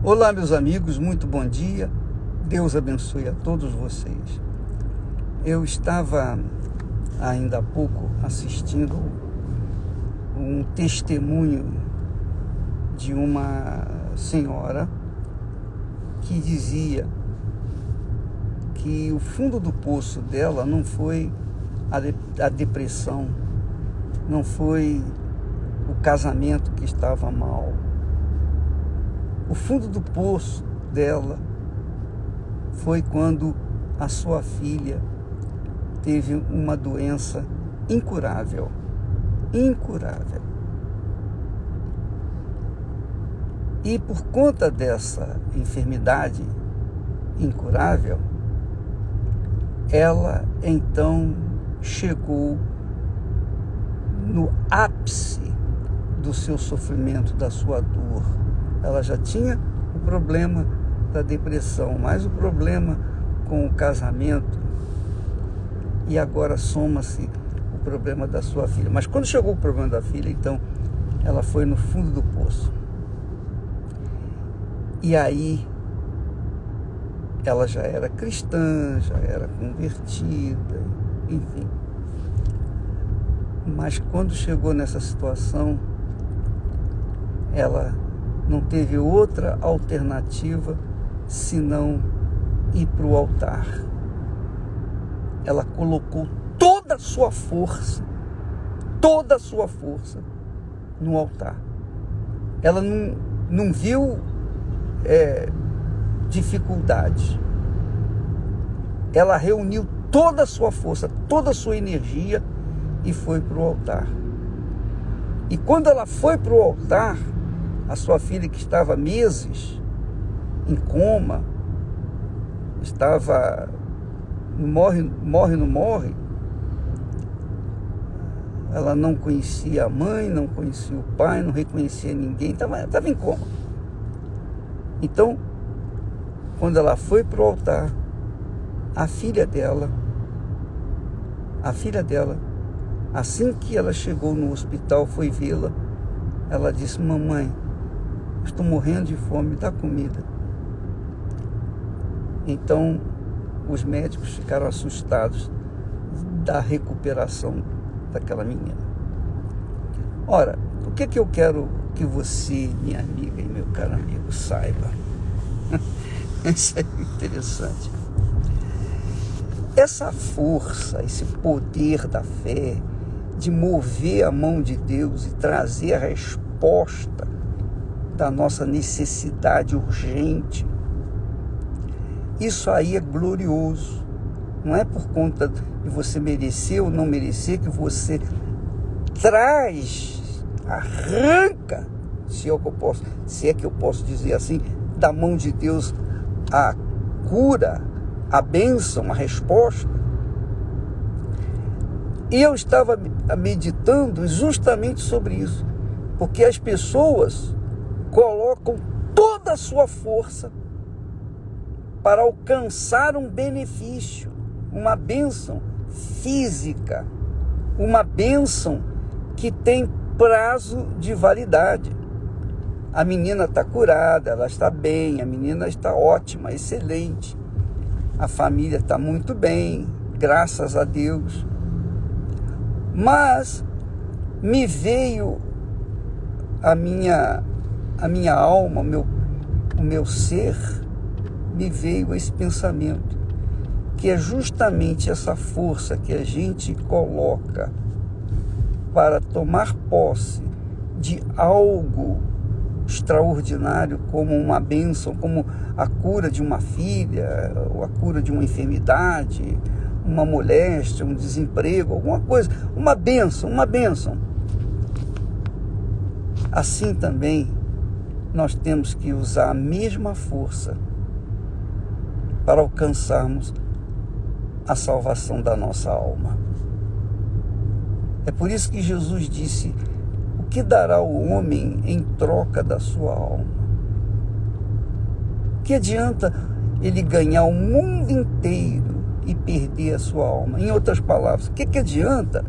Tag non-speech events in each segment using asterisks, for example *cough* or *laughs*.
Olá, meus amigos, muito bom dia. Deus abençoe a todos vocês. Eu estava ainda há pouco assistindo um testemunho de uma senhora que dizia que o fundo do poço dela não foi a, de, a depressão, não foi o casamento que estava mal. O fundo do poço dela foi quando a sua filha teve uma doença incurável. Incurável. E por conta dessa enfermidade incurável, ela então chegou no ápice do seu sofrimento, da sua dor. Ela já tinha o problema da depressão, mais o problema com o casamento, e agora soma-se o problema da sua filha. Mas quando chegou o problema da filha, então ela foi no fundo do poço. E aí ela já era cristã, já era convertida, enfim. Mas quando chegou nessa situação, ela não teve outra alternativa senão ir para o altar. Ela colocou toda a sua força, toda a sua força no altar. Ela não, não viu é, dificuldade. Ela reuniu toda a sua força, toda a sua energia e foi para o altar. E quando ela foi para o altar, a sua filha que estava meses em coma, estava morre, morre, não morre. Ela não conhecia a mãe, não conhecia o pai, não reconhecia ninguém, estava, estava em coma. Então, quando ela foi para o altar, a filha dela, a filha dela, assim que ela chegou no hospital, foi vê-la, ela disse: Mamãe, estou morrendo de fome, dá comida. Então, os médicos ficaram assustados da recuperação daquela menina. Ora, o que, que eu quero que você, minha amiga e meu caro amigo, saiba? *laughs* Isso é interessante. Essa força, esse poder da fé de mover a mão de Deus e trazer a resposta da nossa necessidade urgente, isso aí é glorioso. Não é por conta de você merecer ou não merecer que você traz, arranca, se é, que eu posso, se é que eu posso dizer assim, da mão de Deus a cura, a bênção, a resposta. E eu estava meditando justamente sobre isso, porque as pessoas colocam toda a sua força para alcançar um benefício, uma bênção física, uma bênção que tem prazo de validade. A menina está curada, ela está bem, a menina está ótima, excelente. A família está muito bem, graças a Deus. Mas me veio a minha a minha alma, meu, o meu ser, me veio esse pensamento, que é justamente essa força que a gente coloca para tomar posse de algo extraordinário como uma bênção, como a cura de uma filha, ou a cura de uma enfermidade, uma moléstia, um desemprego, alguma coisa, uma bênção, uma bênção. Assim também nós temos que usar a mesma força para alcançarmos a salvação da nossa alma. É por isso que Jesus disse: que dará o homem em troca da sua alma? Que adianta ele ganhar o mundo inteiro e perder a sua alma? Em outras palavras, o que, que adianta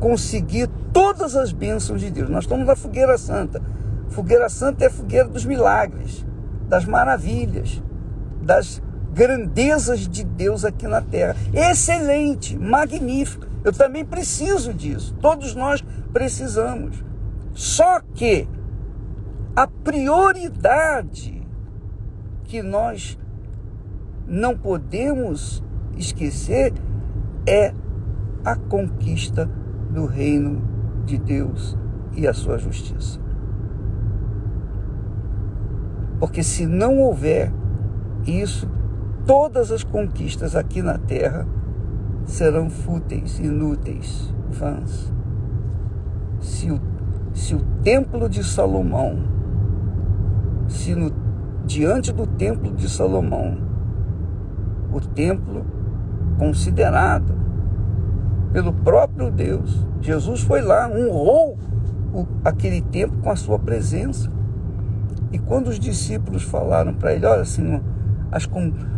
conseguir todas as bênçãos de Deus? Nós estamos na fogueira santa. Fogueira santa é a fogueira dos milagres. das maravilhas, das grandezas de Deus aqui na terra. Excelente, magnífico. Eu também preciso disso. Todos nós precisamos. Só que a prioridade que nós não podemos esquecer é a conquista do reino de Deus e a sua justiça. Porque se não houver isso, todas as conquistas aqui na terra serão fúteis, inúteis, vãs. Se o, se o templo de Salomão, se no, diante do templo de Salomão, o templo considerado pelo próprio Deus, Jesus foi lá, honrou o, aquele templo com a sua presença. E quando os discípulos falaram para ele, olha assim, as,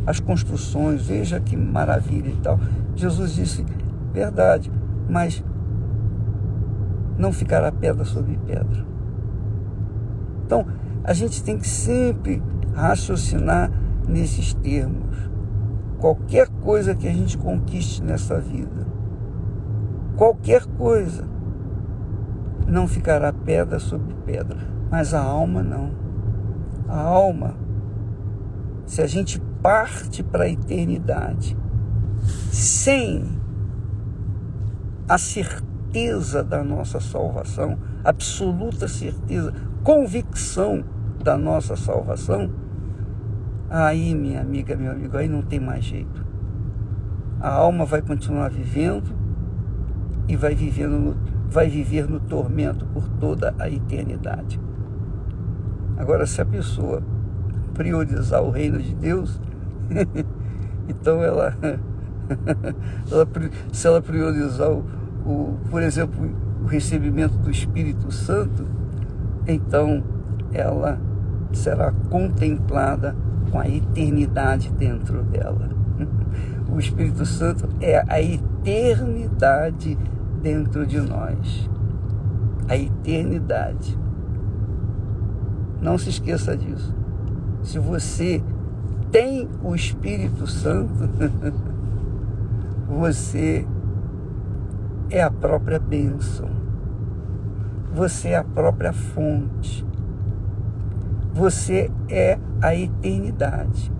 as construções, veja que maravilha e tal. Jesus disse, verdade, mas não ficará pedra sobre pedra. Então, a gente tem que sempre raciocinar nesses termos. Qualquer coisa que a gente conquiste nessa vida, qualquer coisa, não ficará pedra sobre pedra, mas a alma não. A alma se a gente parte para a eternidade sem a certeza da nossa salvação, absoluta certeza, convicção da nossa salvação, aí, minha amiga, meu amigo, aí não tem mais jeito. A alma vai continuar vivendo e vai, vivendo vai viver no tormento por toda a eternidade. Agora, se a pessoa priorizar o reino de Deus, *laughs* então ela, *laughs* ela, se ela priorizar o, o, por exemplo, o recebimento do Espírito Santo, então ela será contemplada com a eternidade dentro dela. *laughs* O Espírito Santo é a eternidade dentro de nós. A eternidade. Não se esqueça disso se você tem o Espírito Santo, *laughs* você é a própria bênção. Você é a própria fonte. Você é a eternidade.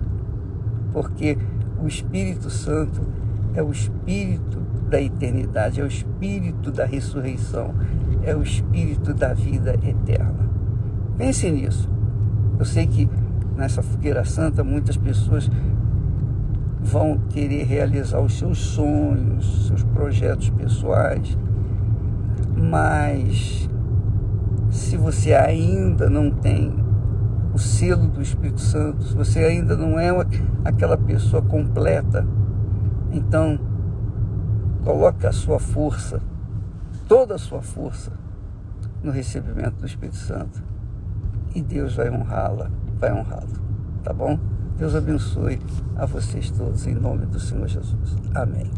Porque o Espírito Santo é o Espírito da eternidade, é o Espírito da ressurreição, é o Espírito da vida eterna. Pense nisso. Eu sei que nessa fogueira santa, muitas pessoas vão querer realizar os seus sonhos, seus projetos pessoais, mas se você ainda não tem o selo do Espírito Santo, se você ainda não é aquela pessoa completa, então coloque a sua força, toda a sua força, no recebimento do Espírito Santo e Deus vai honrá-la vai honrá-lo. Tá bom? Deus abençoe a vocês todos, em nome do Senhor Jesus. Amém.